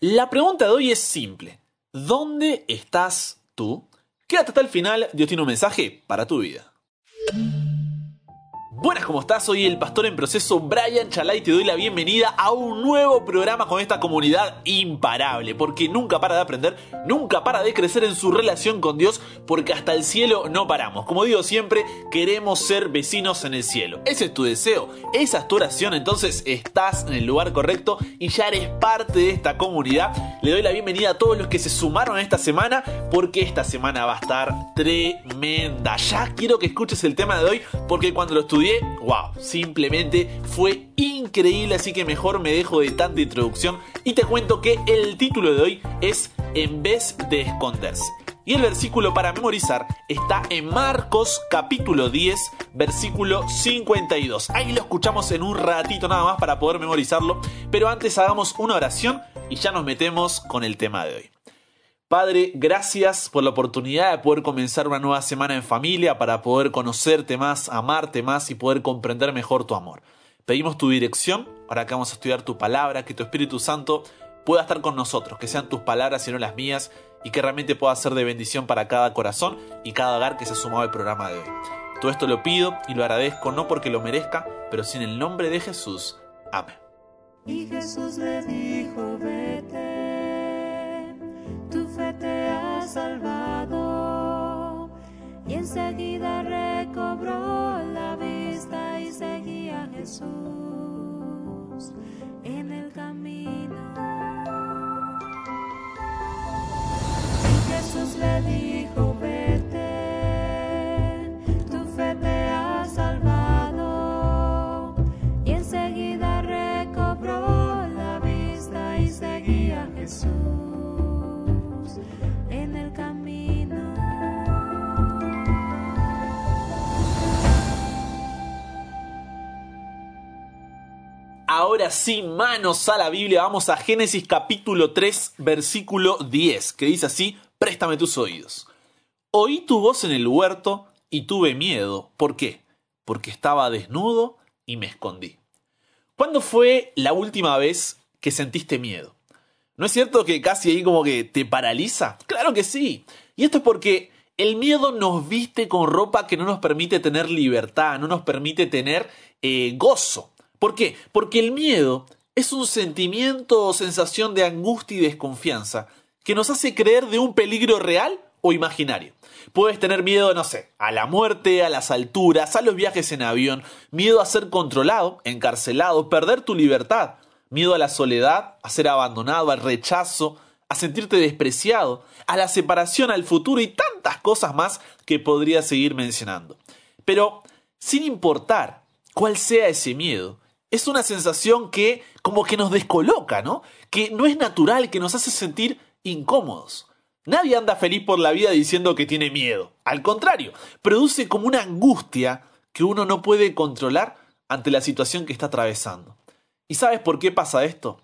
La pregunta de hoy es simple. ¿Dónde estás tú? Quédate hasta el final, Dios tiene un mensaje para tu vida. Buenas, ¿cómo estás? Soy el pastor en proceso Brian Chalai te doy la bienvenida a un nuevo programa con esta comunidad imparable, porque nunca para de aprender, nunca para de crecer en su relación con Dios, porque hasta el cielo no paramos. Como digo siempre, queremos ser vecinos en el cielo. Ese es tu deseo, esa es tu oración, entonces estás en el lugar correcto y ya eres parte de esta comunidad. Le doy la bienvenida a todos los que se sumaron esta semana, porque esta semana va a estar tremenda. Ya quiero que escuches el tema de hoy, porque cuando lo estudié wow, simplemente fue increíble, así que mejor me dejo de tanta introducción y te cuento que el título de hoy es En vez de esconderse. Y el versículo para memorizar está en Marcos capítulo 10, versículo 52. Ahí lo escuchamos en un ratito nada más para poder memorizarlo, pero antes hagamos una oración y ya nos metemos con el tema de hoy. Padre, gracias por la oportunidad de poder comenzar una nueva semana en familia para poder conocerte más, amarte más y poder comprender mejor tu amor. Pedimos tu dirección, ahora que vamos a estudiar tu palabra, que tu Espíritu Santo pueda estar con nosotros, que sean tus palabras y no las mías, y que realmente pueda ser de bendición para cada corazón y cada hogar que se ha sumado al programa de hoy. Todo esto lo pido y lo agradezco no porque lo merezca, pero sí en el nombre de Jesús. Amén. Y Jesús Y enseguida recobró la vista y seguía a Jesús en el camino. Y Jesús le dijo, Ahora sí, manos a la Biblia, vamos a Génesis capítulo 3, versículo 10, que dice así, préstame tus oídos. Oí tu voz en el huerto y tuve miedo. ¿Por qué? Porque estaba desnudo y me escondí. ¿Cuándo fue la última vez que sentiste miedo? ¿No es cierto que casi ahí como que te paraliza? Claro que sí. Y esto es porque el miedo nos viste con ropa que no nos permite tener libertad, no nos permite tener eh, gozo. ¿Por qué? Porque el miedo es un sentimiento o sensación de angustia y desconfianza que nos hace creer de un peligro real o imaginario. Puedes tener miedo, no sé, a la muerte, a las alturas, a los viajes en avión, miedo a ser controlado, encarcelado, perder tu libertad, miedo a la soledad, a ser abandonado, al rechazo, a sentirte despreciado, a la separación, al futuro y tantas cosas más que podría seguir mencionando. Pero, sin importar cuál sea ese miedo, es una sensación que como que nos descoloca, ¿no? Que no es natural, que nos hace sentir incómodos. Nadie anda feliz por la vida diciendo que tiene miedo. Al contrario, produce como una angustia que uno no puede controlar ante la situación que está atravesando. ¿Y sabes por qué pasa esto?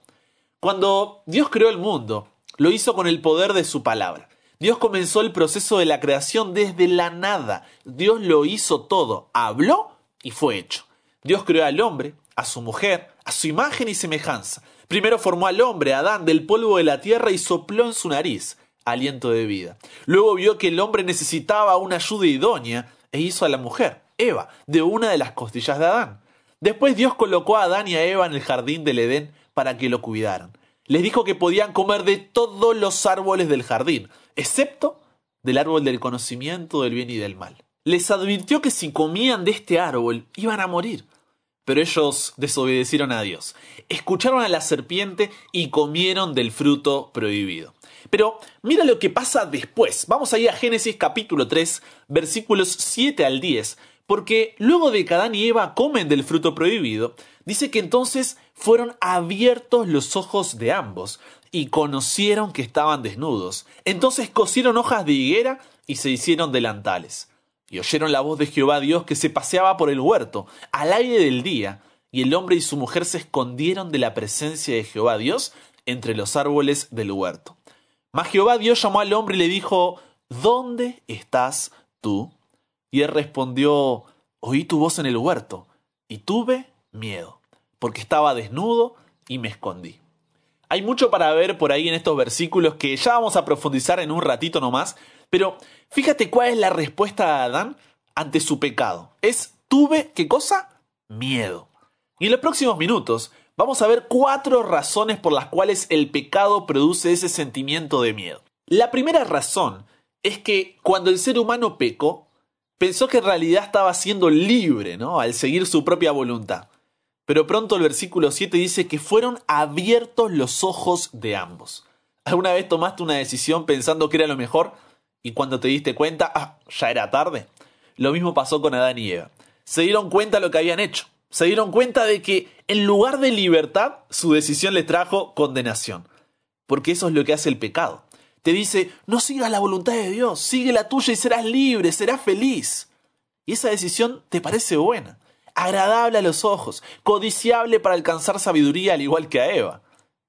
Cuando Dios creó el mundo, lo hizo con el poder de su palabra. Dios comenzó el proceso de la creación desde la nada. Dios lo hizo todo, habló y fue hecho. Dios creó al hombre, a su mujer, a su imagen y semejanza. Primero formó al hombre, Adán, del polvo de la tierra y sopló en su nariz aliento de vida. Luego vio que el hombre necesitaba una ayuda idónea e hizo a la mujer, Eva, de una de las costillas de Adán. Después Dios colocó a Adán y a Eva en el jardín del Edén para que lo cuidaran. Les dijo que podían comer de todos los árboles del jardín, excepto del árbol del conocimiento del bien y del mal. Les advirtió que si comían de este árbol iban a morir. Pero ellos desobedecieron a Dios, escucharon a la serpiente y comieron del fruto prohibido. Pero mira lo que pasa después. Vamos a ir a Génesis capítulo 3, versículos 7 al 10, porque luego de que Adán y Eva comen del fruto prohibido, dice que entonces fueron abiertos los ojos de ambos y conocieron que estaban desnudos. Entonces cosieron hojas de higuera y se hicieron delantales. Y oyeron la voz de Jehová Dios que se paseaba por el huerto, al aire del día, y el hombre y su mujer se escondieron de la presencia de Jehová Dios entre los árboles del huerto. Mas Jehová Dios llamó al hombre y le dijo, ¿Dónde estás tú? Y él respondió, Oí tu voz en el huerto, y tuve miedo, porque estaba desnudo y me escondí. Hay mucho para ver por ahí en estos versículos que ya vamos a profundizar en un ratito nomás, pero fíjate cuál es la respuesta de Adán ante su pecado. Es tuve, ¿qué cosa? Miedo. Y en los próximos minutos vamos a ver cuatro razones por las cuales el pecado produce ese sentimiento de miedo. La primera razón es que cuando el ser humano pecó, pensó que en realidad estaba siendo libre, ¿no? Al seguir su propia voluntad. Pero pronto el versículo 7 dice que fueron abiertos los ojos de ambos. ¿Alguna vez tomaste una decisión pensando que era lo mejor y cuando te diste cuenta, ah, ya era tarde? Lo mismo pasó con Adán y Eva. Se dieron cuenta de lo que habían hecho. Se dieron cuenta de que en lugar de libertad, su decisión les trajo condenación. Porque eso es lo que hace el pecado. Te dice, no sigas la voluntad de Dios, sigue la tuya y serás libre, serás feliz. Y esa decisión te parece buena agradable a los ojos, codiciable para alcanzar sabiduría al igual que a Eva.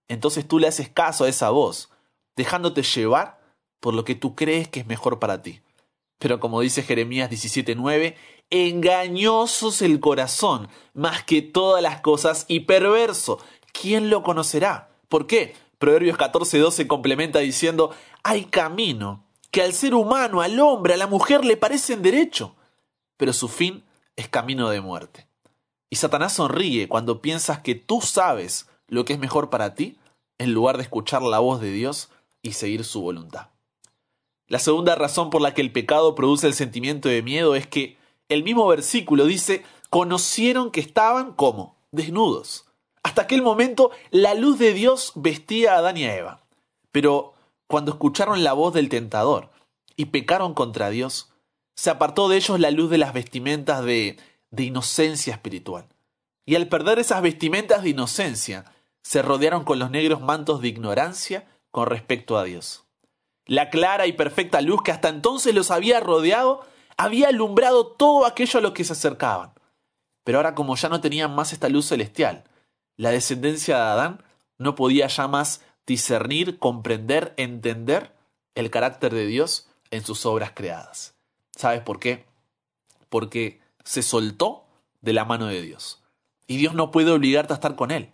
Entonces tú le haces caso a esa voz, dejándote llevar por lo que tú crees que es mejor para ti. Pero como dice Jeremías 17:9, engañoso es el corazón más que todas las cosas y perverso. ¿Quién lo conocerá? ¿Por qué? Proverbios 14:12 complementa diciendo, hay camino que al ser humano, al hombre, a la mujer le parecen derecho, pero su fin es camino de muerte. Y Satanás sonríe cuando piensas que tú sabes lo que es mejor para ti en lugar de escuchar la voz de Dios y seguir su voluntad. La segunda razón por la que el pecado produce el sentimiento de miedo es que el mismo versículo dice, conocieron que estaban como desnudos. Hasta aquel momento la luz de Dios vestía a Adán y a Eva. Pero cuando escucharon la voz del tentador y pecaron contra Dios, se apartó de ellos la luz de las vestimentas de, de inocencia espiritual. Y al perder esas vestimentas de inocencia, se rodearon con los negros mantos de ignorancia con respecto a Dios. La clara y perfecta luz que hasta entonces los había rodeado había alumbrado todo aquello a lo que se acercaban. Pero ahora como ya no tenían más esta luz celestial, la descendencia de Adán no podía ya más discernir, comprender, entender el carácter de Dios en sus obras creadas. ¿Sabes por qué? Porque se soltó de la mano de Dios. Y Dios no puede obligarte a estar con Él.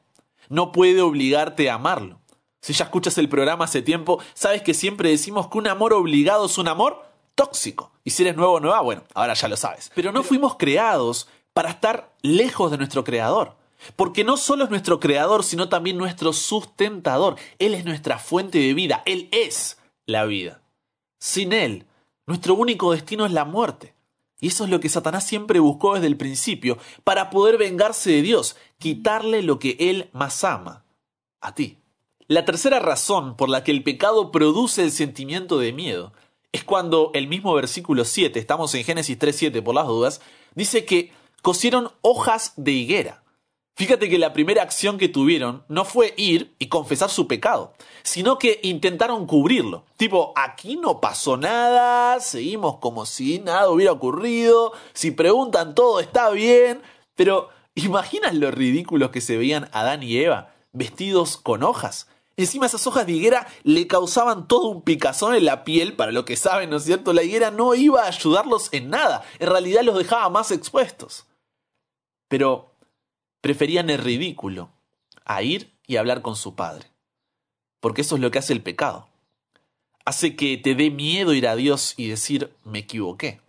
No puede obligarte a amarlo. Si ya escuchas el programa hace tiempo, sabes que siempre decimos que un amor obligado es un amor tóxico. Y si eres nuevo o nueva, bueno, ahora ya lo sabes. Pero no fuimos creados para estar lejos de nuestro Creador. Porque no solo es nuestro Creador, sino también nuestro sustentador. Él es nuestra fuente de vida. Él es la vida. Sin Él nuestro único destino es la muerte. Y eso es lo que Satanás siempre buscó desde el principio, para poder vengarse de Dios, quitarle lo que Él más ama, a ti. La tercera razón por la que el pecado produce el sentimiento de miedo es cuando el mismo versículo 7, estamos en Génesis 3.7 por las dudas, dice que cosieron hojas de higuera. Fíjate que la primera acción que tuvieron no fue ir y confesar su pecado, sino que intentaron cubrirlo. Tipo, aquí no pasó nada, seguimos como si nada hubiera ocurrido, si preguntan todo está bien, pero ¿imaginas lo ridículos que se veían Adán y Eva vestidos con hojas? Encima esas hojas de higuera le causaban todo un picazón en la piel, para lo que saben, ¿no es cierto? La higuera no iba a ayudarlos en nada, en realidad los dejaba más expuestos. Pero preferían el ridículo a ir y hablar con su padre. Porque eso es lo que hace el pecado. Hace que te dé miedo ir a Dios y decir, me equivoqué.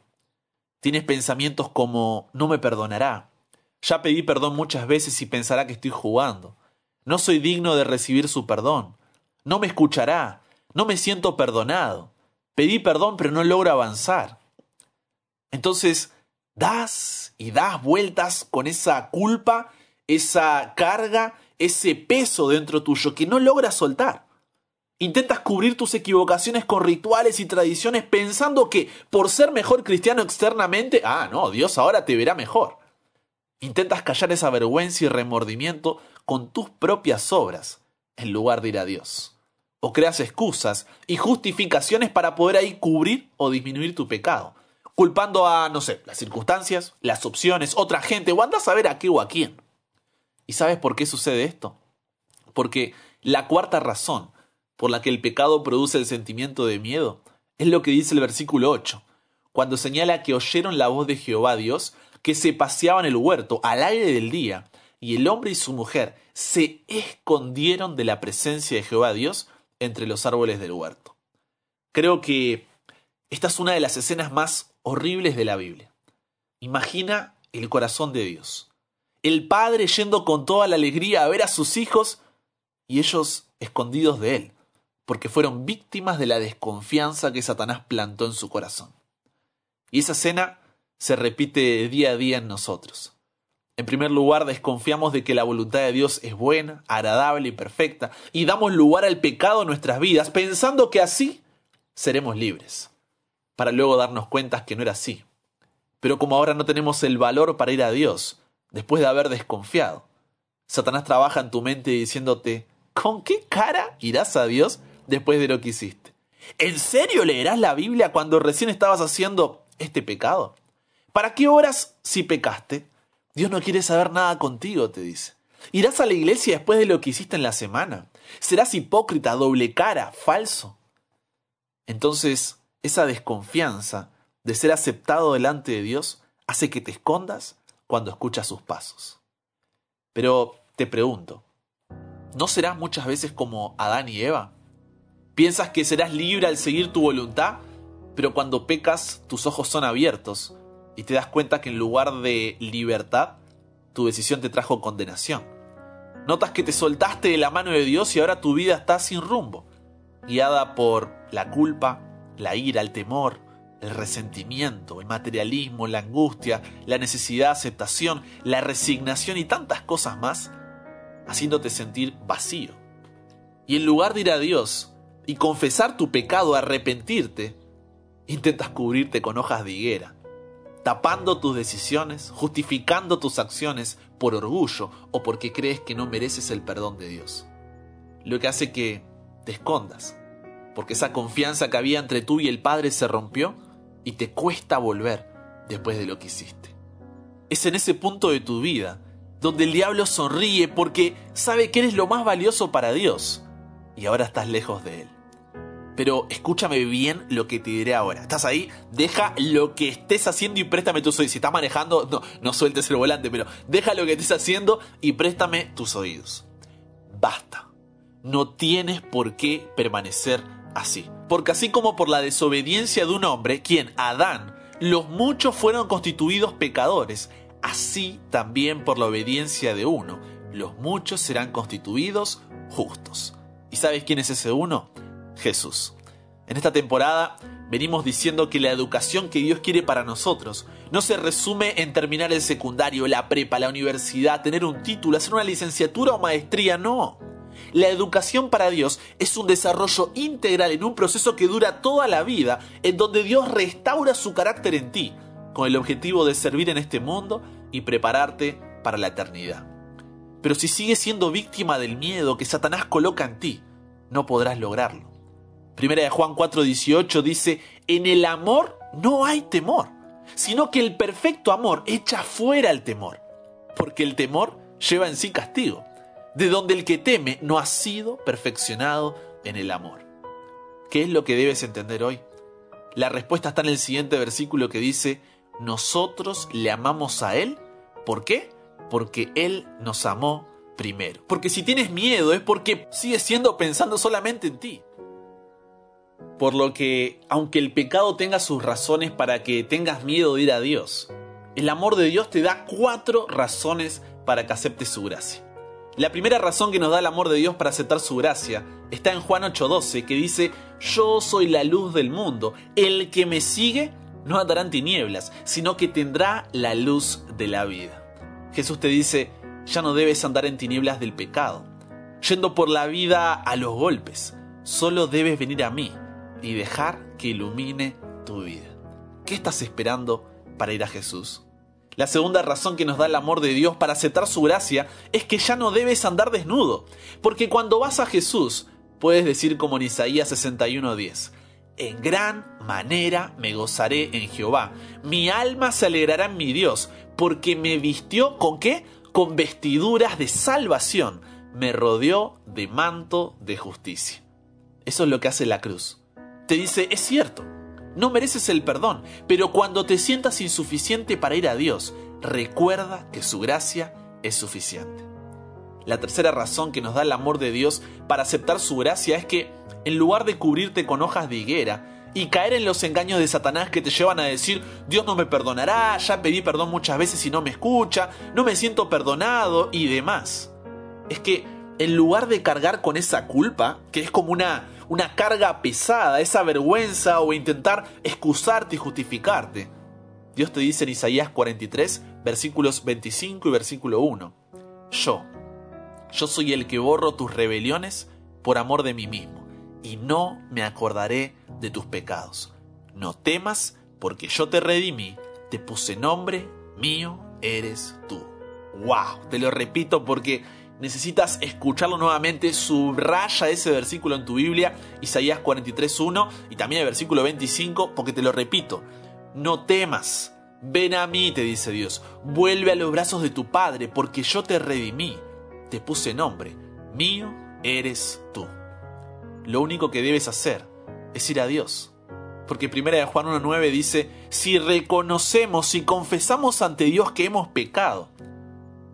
Tienes pensamientos como, no me perdonará. Ya pedí perdón muchas veces y pensará que estoy jugando. No soy digno de recibir su perdón. No me escuchará. No me siento perdonado. Pedí perdón pero no logro avanzar. Entonces, das y das vueltas con esa culpa esa carga, ese peso dentro tuyo que no logras soltar. Intentas cubrir tus equivocaciones con rituales y tradiciones pensando que por ser mejor cristiano externamente, ah, no, Dios ahora te verá mejor. Intentas callar esa vergüenza y remordimiento con tus propias obras en lugar de ir a Dios. O creas excusas y justificaciones para poder ahí cubrir o disminuir tu pecado, culpando a, no sé, las circunstancias, las opciones, otra gente, o andas a ver a qué o a quién. ¿Y sabes por qué sucede esto? Porque la cuarta razón por la que el pecado produce el sentimiento de miedo es lo que dice el versículo 8, cuando señala que oyeron la voz de Jehová Dios, que se paseaba en el huerto al aire del día, y el hombre y su mujer se escondieron de la presencia de Jehová Dios entre los árboles del huerto. Creo que esta es una de las escenas más horribles de la Biblia. Imagina el corazón de Dios. El padre yendo con toda la alegría a ver a sus hijos y ellos escondidos de él, porque fueron víctimas de la desconfianza que Satanás plantó en su corazón. Y esa escena se repite día a día en nosotros. En primer lugar, desconfiamos de que la voluntad de Dios es buena, agradable y perfecta, y damos lugar al pecado en nuestras vidas, pensando que así seremos libres, para luego darnos cuenta que no era así. Pero como ahora no tenemos el valor para ir a Dios, después de haber desconfiado, Satanás trabaja en tu mente diciéndote, ¿con qué cara irás a Dios después de lo que hiciste? ¿En serio leerás la Biblia cuando recién estabas haciendo este pecado? ¿Para qué oras si pecaste? Dios no quiere saber nada contigo, te dice. ¿Irás a la iglesia después de lo que hiciste en la semana? ¿Serás hipócrita, doble cara, falso? Entonces, esa desconfianza de ser aceptado delante de Dios hace que te escondas cuando escuchas sus pasos. Pero te pregunto, ¿no serás muchas veces como Adán y Eva? ¿Piensas que serás libre al seguir tu voluntad? Pero cuando pecas tus ojos son abiertos y te das cuenta que en lugar de libertad, tu decisión te trajo condenación. Notas que te soltaste de la mano de Dios y ahora tu vida está sin rumbo, guiada por la culpa, la ira, el temor, el resentimiento, el materialismo, la angustia, la necesidad de aceptación, la resignación y tantas cosas más, haciéndote sentir vacío. Y en lugar de ir a Dios y confesar tu pecado, arrepentirte, intentas cubrirte con hojas de higuera tapando tus decisiones, justificando tus acciones por orgullo o porque crees que no mereces el perdón de Dios. Lo que hace que te escondas, porque esa confianza que había entre tú y el Padre se rompió y te cuesta volver después de lo que hiciste. Es en ese punto de tu vida donde el diablo sonríe porque sabe que eres lo más valioso para Dios y ahora estás lejos de él pero escúchame bien lo que te diré ahora. ¿Estás ahí? Deja lo que estés haciendo y préstame tus oídos. Si estás manejando, no, sueltes el volante, pero deja lo que estés haciendo y préstame tus oídos. Basta. No tienes por qué permanecer así. Porque así como por la desobediencia de un hombre, quien, Adán, los muchos fueron constituidos pecadores, así también por la obediencia de uno, los muchos serán constituidos justos. ¿Y sabes quién es ese uno? Jesús. En esta temporada venimos diciendo que la educación que Dios quiere para nosotros no se resume en terminar el secundario, la prepa, la universidad, tener un título, hacer una licenciatura o maestría, no. La educación para Dios es un desarrollo integral en un proceso que dura toda la vida, en donde Dios restaura su carácter en ti, con el objetivo de servir en este mundo y prepararte para la eternidad. Pero si sigues siendo víctima del miedo que Satanás coloca en ti, no podrás lograrlo. Primera de Juan 4:18 dice, en el amor no hay temor, sino que el perfecto amor echa fuera el temor, porque el temor lleva en sí castigo, de donde el que teme no ha sido perfeccionado en el amor. ¿Qué es lo que debes entender hoy? La respuesta está en el siguiente versículo que dice, nosotros le amamos a Él. ¿Por qué? Porque Él nos amó primero. Porque si tienes miedo es porque sigues siendo pensando solamente en ti. Por lo que, aunque el pecado tenga sus razones para que tengas miedo de ir a Dios, el amor de Dios te da cuatro razones para que aceptes su gracia. La primera razón que nos da el amor de Dios para aceptar su gracia está en Juan 8:12, que dice, yo soy la luz del mundo, el que me sigue no andará en tinieblas, sino que tendrá la luz de la vida. Jesús te dice, ya no debes andar en tinieblas del pecado, yendo por la vida a los golpes, solo debes venir a mí y dejar que ilumine tu vida. ¿Qué estás esperando para ir a Jesús? La segunda razón que nos da el amor de Dios para aceptar su gracia es que ya no debes andar desnudo, porque cuando vas a Jesús puedes decir como en Isaías 61:10, en gran manera me gozaré en Jehová, mi alma se alegrará en mi Dios, porque me vistió con qué? Con vestiduras de salvación, me rodeó de manto de justicia. Eso es lo que hace la cruz te dice, es cierto, no mereces el perdón, pero cuando te sientas insuficiente para ir a Dios, recuerda que su gracia es suficiente. La tercera razón que nos da el amor de Dios para aceptar su gracia es que, en lugar de cubrirte con hojas de higuera y caer en los engaños de Satanás que te llevan a decir, Dios no me perdonará, ya pedí perdón muchas veces y no me escucha, no me siento perdonado y demás, es que en lugar de cargar con esa culpa, que es como una, una carga pesada, esa vergüenza o intentar excusarte y justificarte, Dios te dice en Isaías 43, versículos 25 y versículo 1, Yo, yo soy el que borro tus rebeliones por amor de mí mismo, y no me acordaré de tus pecados. No temas, porque yo te redimí, te puse nombre, mío eres tú. ¡Wow! Te lo repito porque necesitas escucharlo nuevamente. Subraya ese versículo en tu Biblia, Isaías 43.1 y también el versículo 25, porque te lo repito. No temas, ven a mí, te dice Dios. Vuelve a los brazos de tu Padre, porque yo te redimí te puse nombre, mío eres tú. Lo único que debes hacer es ir a Dios. Porque 1 Juan 1.9 dice, si reconocemos y confesamos ante Dios que hemos pecado,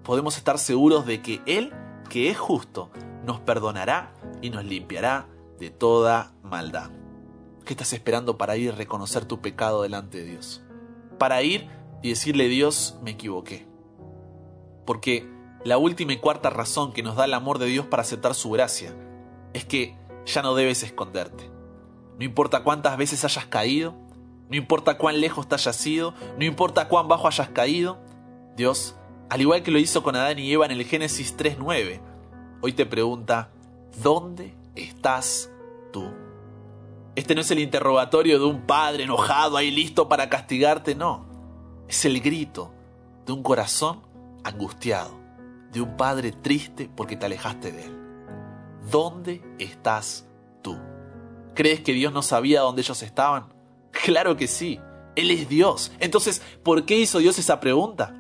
podemos estar seguros de que Él, que es justo, nos perdonará y nos limpiará de toda maldad. ¿Qué estás esperando para ir a reconocer tu pecado delante de Dios? Para ir y decirle Dios, me equivoqué. Porque la última y cuarta razón que nos da el amor de Dios para aceptar su gracia es que ya no debes esconderte. No importa cuántas veces hayas caído, no importa cuán lejos te hayas ido, no importa cuán bajo hayas caído, Dios, al igual que lo hizo con Adán y Eva en el Génesis 3.9, hoy te pregunta, ¿dónde estás tú? Este no es el interrogatorio de un padre enojado ahí listo para castigarte, no. Es el grito de un corazón angustiado de un padre triste porque te alejaste de él. ¿Dónde estás tú? ¿Crees que Dios no sabía dónde ellos estaban? Claro que sí. Él es Dios. Entonces, ¿por qué hizo Dios esa pregunta?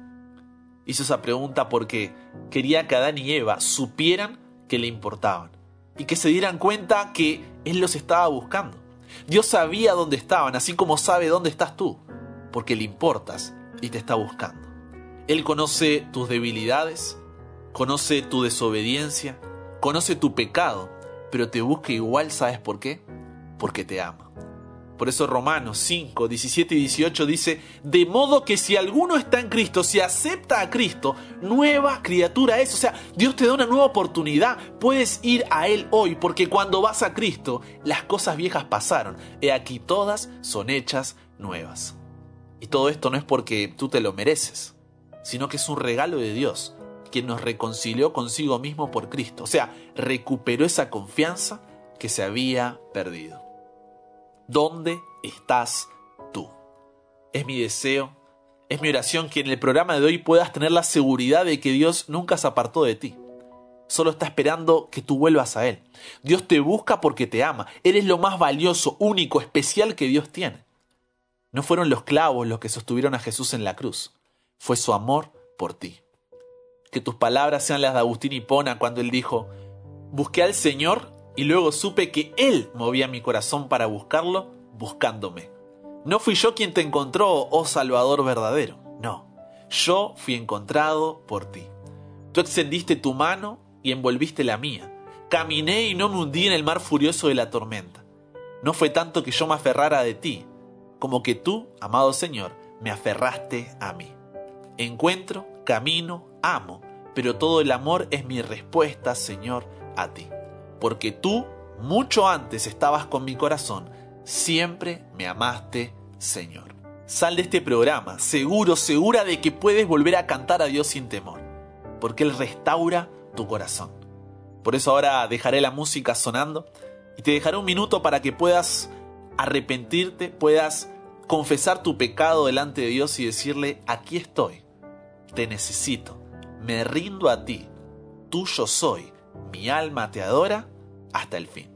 Hizo esa pregunta porque quería que Adán y Eva supieran que le importaban y que se dieran cuenta que Él los estaba buscando. Dios sabía dónde estaban, así como sabe dónde estás tú, porque le importas y te está buscando. Él conoce tus debilidades, conoce tu desobediencia, conoce tu pecado, pero te busca igual, ¿sabes por qué? Porque te ama. Por eso Romanos 5, 17 y 18 dice, de modo que si alguno está en Cristo, si acepta a Cristo, nueva criatura es. O sea, Dios te da una nueva oportunidad. Puedes ir a Él hoy, porque cuando vas a Cristo, las cosas viejas pasaron. He aquí todas son hechas nuevas. Y todo esto no es porque tú te lo mereces, sino que es un regalo de Dios quien nos reconcilió consigo mismo por Cristo. O sea, recuperó esa confianza que se había perdido. ¿Dónde estás tú? Es mi deseo, es mi oración que en el programa de hoy puedas tener la seguridad de que Dios nunca se apartó de ti. Solo está esperando que tú vuelvas a Él. Dios te busca porque te ama. Eres lo más valioso, único, especial que Dios tiene. No fueron los clavos los que sostuvieron a Jesús en la cruz. Fue su amor por ti que tus palabras sean las de Agustín Hipona cuando él dijo, busqué al Señor y luego supe que Él movía mi corazón para buscarlo, buscándome. No fui yo quien te encontró, oh Salvador verdadero, no, yo fui encontrado por ti. Tú extendiste tu mano y envolviste la mía. Caminé y no me hundí en el mar furioso de la tormenta. No fue tanto que yo me aferrara de ti, como que tú, amado Señor, me aferraste a mí. Encuentro, camino, amo, pero todo el amor es mi respuesta, Señor, a ti. Porque tú, mucho antes estabas con mi corazón, siempre me amaste, Señor. Sal de este programa, seguro, segura de que puedes volver a cantar a Dios sin temor, porque Él restaura tu corazón. Por eso ahora dejaré la música sonando y te dejaré un minuto para que puedas arrepentirte, puedas confesar tu pecado delante de Dios y decirle, aquí estoy, te necesito, me rindo a ti, tuyo soy, mi alma te adora hasta el fin.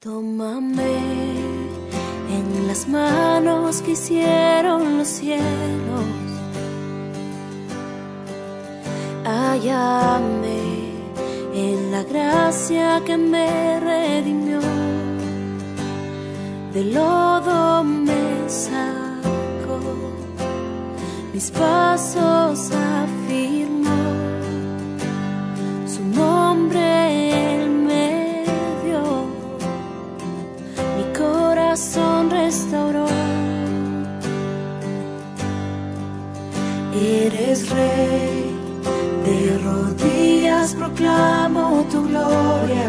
Tómame en las manos que hicieron los cielos. Hállame en la gracia que me redimió. De lodo me sacó mis pasos a proclamo tu gloria.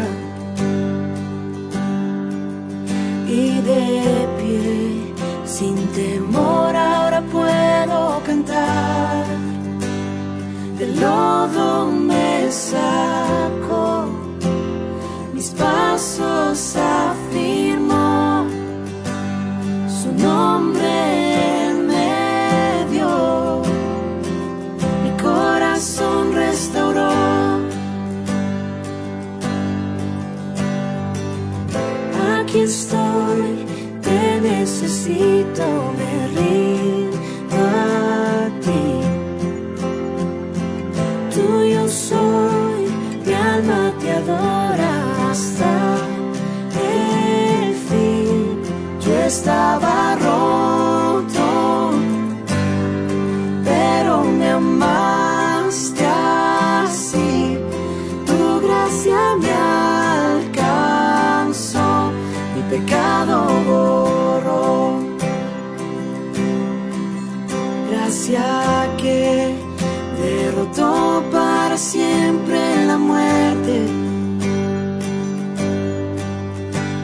derrotó para siempre la muerte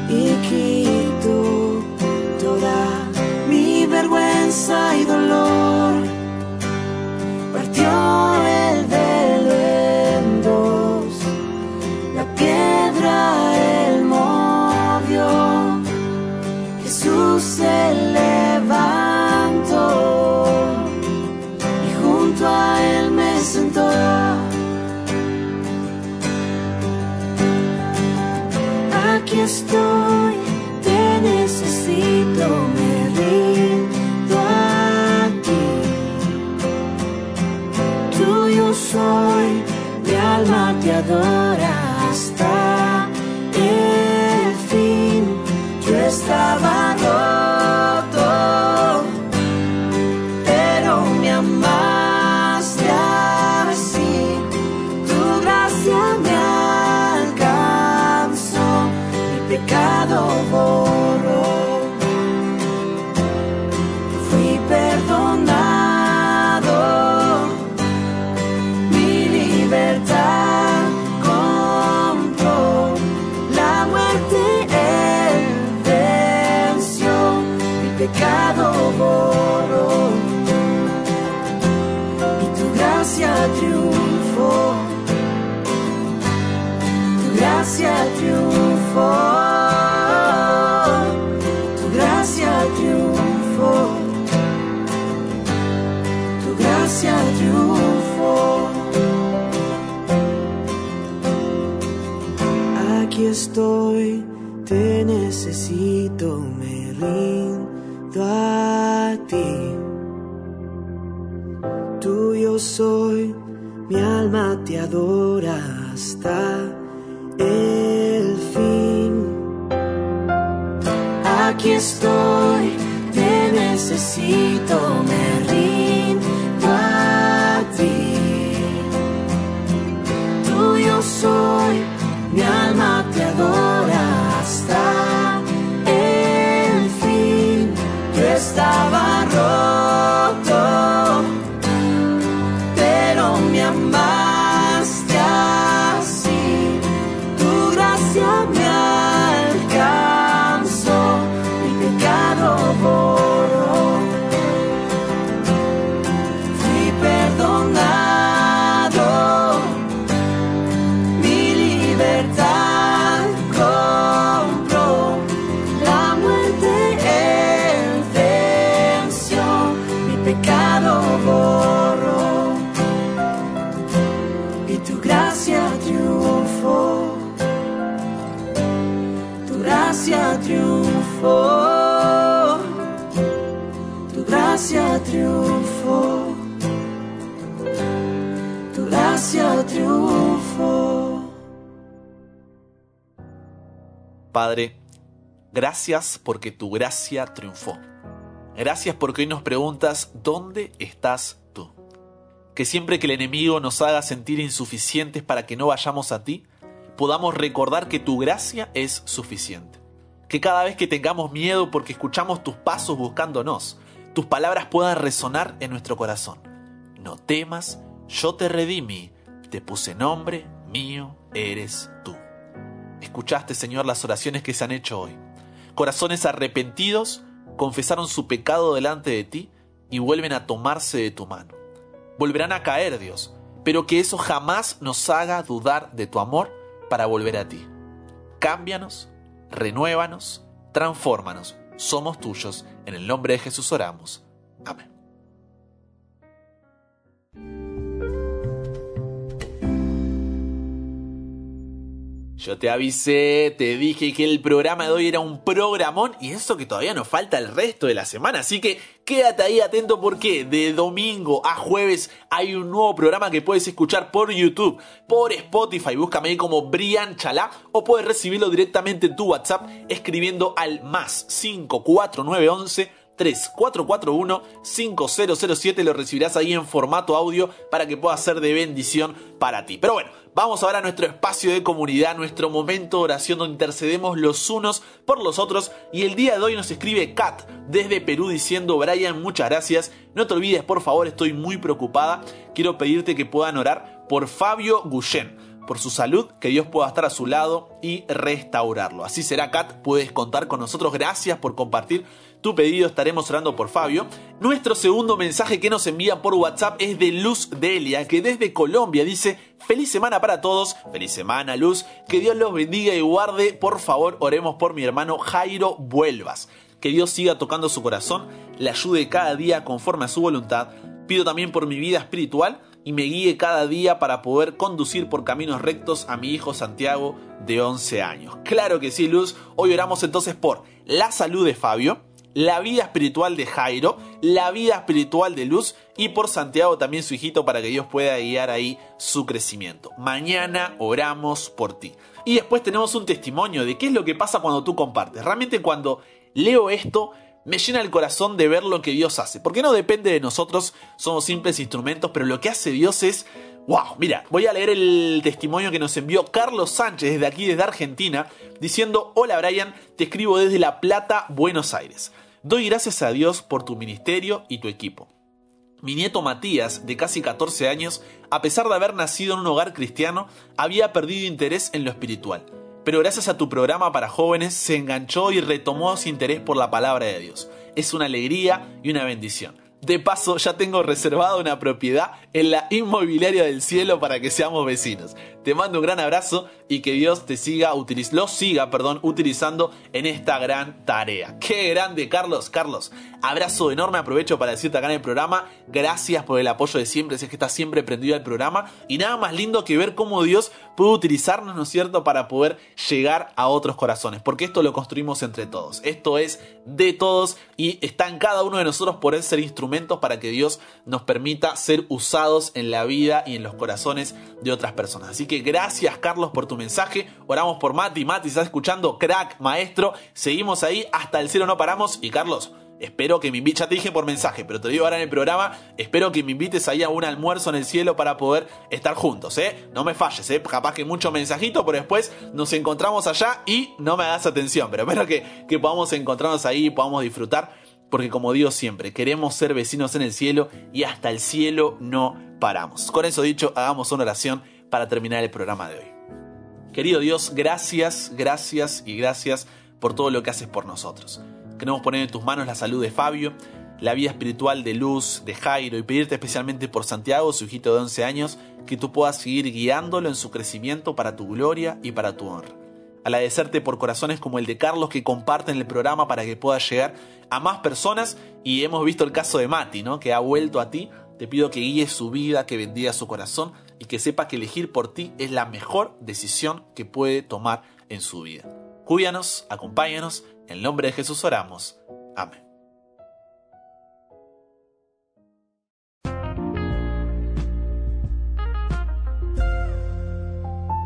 y quitó toda mi vergüenza. tuyo soy, mi alma te adora hasta el fin. Aquí estoy, te necesito, me rindo a ti. Tuyo soy. Gracia triunfó, tu gracia triunfó, tu gracia triunfó. Padre, gracias porque tu gracia triunfó. Gracias porque hoy nos preguntas, ¿dónde estás tú? Que siempre que el enemigo nos haga sentir insuficientes para que no vayamos a ti, podamos recordar que tu gracia es suficiente. Que cada vez que tengamos miedo porque escuchamos tus pasos buscándonos, tus palabras puedan resonar en nuestro corazón. No temas, yo te redimí, te puse nombre, mío eres tú. Escuchaste, Señor, las oraciones que se han hecho hoy. Corazones arrepentidos confesaron su pecado delante de ti y vuelven a tomarse de tu mano. Volverán a caer, Dios, pero que eso jamás nos haga dudar de tu amor para volver a ti. Cámbianos, renuévanos, transfórmanos. Somos tuyos. En el nombre de Jesús oramos. Amén. Yo te avisé, te dije que el programa de hoy era un programón y eso que todavía nos falta el resto de la semana, así que quédate ahí atento porque de domingo a jueves hay un nuevo programa que puedes escuchar por YouTube, por Spotify, búscame ahí como Brian Chalá o puedes recibirlo directamente en tu WhatsApp escribiendo al más 54911 3441-5007. Lo recibirás ahí en formato audio para que pueda ser de bendición para ti. Pero bueno, vamos ahora a nuestro espacio de comunidad, nuestro momento de oración donde intercedemos los unos por los otros. Y el día de hoy nos escribe Kat desde Perú diciendo, Brian, muchas gracias. No te olvides, por favor, estoy muy preocupada. Quiero pedirte que puedan orar por Fabio Guyen por su salud, que Dios pueda estar a su lado y restaurarlo. Así será, Kat, puedes contar con nosotros. Gracias por compartir tu pedido, estaremos orando por Fabio. Nuestro segundo mensaje que nos envía por WhatsApp es de Luz Delia, que desde Colombia dice, feliz semana para todos, feliz semana Luz, que Dios los bendiga y guarde, por favor, oremos por mi hermano Jairo Vuelvas. Que Dios siga tocando su corazón, le ayude cada día conforme a su voluntad. Pido también por mi vida espiritual y me guíe cada día para poder conducir por caminos rectos a mi hijo Santiago de 11 años. Claro que sí, Luz. Hoy oramos entonces por la salud de Fabio, la vida espiritual de Jairo, la vida espiritual de Luz y por Santiago también su hijito para que Dios pueda guiar ahí su crecimiento. Mañana oramos por ti. Y después tenemos un testimonio de qué es lo que pasa cuando tú compartes. Realmente cuando leo esto me llena el corazón de ver lo que Dios hace. Porque no depende de nosotros, somos simples instrumentos, pero lo que hace Dios es... ¡Wow! Mira, voy a leer el testimonio que nos envió Carlos Sánchez desde aquí, desde Argentina, diciendo, hola Brian, te escribo desde La Plata, Buenos Aires. Doy gracias a Dios por tu ministerio y tu equipo. Mi nieto Matías, de casi 14 años, a pesar de haber nacido en un hogar cristiano, había perdido interés en lo espiritual pero gracias a tu programa para jóvenes se enganchó y retomó su interés por la palabra de Dios. Es una alegría y una bendición. De paso, ya tengo reservada una propiedad en la inmobiliaria del cielo para que seamos vecinos. Te mando un gran abrazo y que Dios te siga lo siga, perdón, utilizando en esta gran tarea. Qué grande, Carlos. Carlos, abrazo enorme. Aprovecho para decirte acá en el programa, gracias por el apoyo de siempre. Sé que estás siempre prendido al programa y nada más lindo que ver cómo Dios puede utilizarnos, ¿no es cierto?, para poder llegar a otros corazones. Porque esto lo construimos entre todos. Esto es de todos y está en cada uno de nosotros por ser instrumentos para que Dios nos permita ser usados en la vida y en los corazones de otras personas. Así que gracias Carlos por tu mensaje. Oramos por Mati. Mati, estás escuchando, crack, maestro. Seguimos ahí, hasta el cielo no paramos. Y Carlos, Espero que me invites, ya te dije por mensaje, pero te digo ahora en el programa, espero que me invites ahí a un almuerzo en el cielo para poder estar juntos, ¿eh? No me falles, ¿eh? Capaz que mucho mensajito, pero después nos encontramos allá y no me hagas atención, pero espero que, que podamos encontrarnos ahí y podamos disfrutar, porque como digo siempre, queremos ser vecinos en el cielo y hasta el cielo no paramos. Con eso dicho, hagamos una oración para terminar el programa de hoy. Querido Dios, gracias, gracias y gracias por todo lo que haces por nosotros. Queremos poner en tus manos la salud de Fabio, la vida espiritual de Luz, de Jairo y pedirte especialmente por Santiago, su hijito de 11 años, que tú puedas seguir guiándolo en su crecimiento para tu gloria y para tu honra. Agradecerte por corazones como el de Carlos que comparten el programa para que pueda llegar a más personas y hemos visto el caso de Mati, ¿no? que ha vuelto a ti. Te pido que guíes su vida, que bendiga su corazón y que sepa que elegir por ti es la mejor decisión que puede tomar en su vida. Cuídanos, acompáñanos, en el nombre de Jesús oramos. Amén.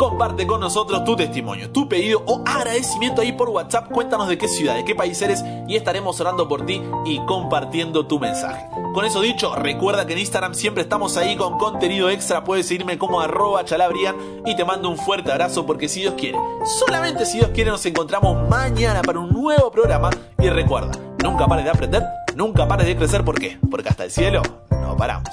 Comparte con nosotros tu testimonio, tu pedido o agradecimiento ahí por WhatsApp. Cuéntanos de qué ciudad, de qué país eres y estaremos orando por ti y compartiendo tu mensaje. Con eso dicho, recuerda que en Instagram siempre estamos ahí con contenido extra. Puedes seguirme como arroba chalabrian y te mando un fuerte abrazo porque si Dios quiere, solamente si Dios quiere nos encontramos mañana para un nuevo programa. Y recuerda, nunca pares de aprender, nunca pares de crecer. ¿Por qué? Porque hasta el cielo no paramos.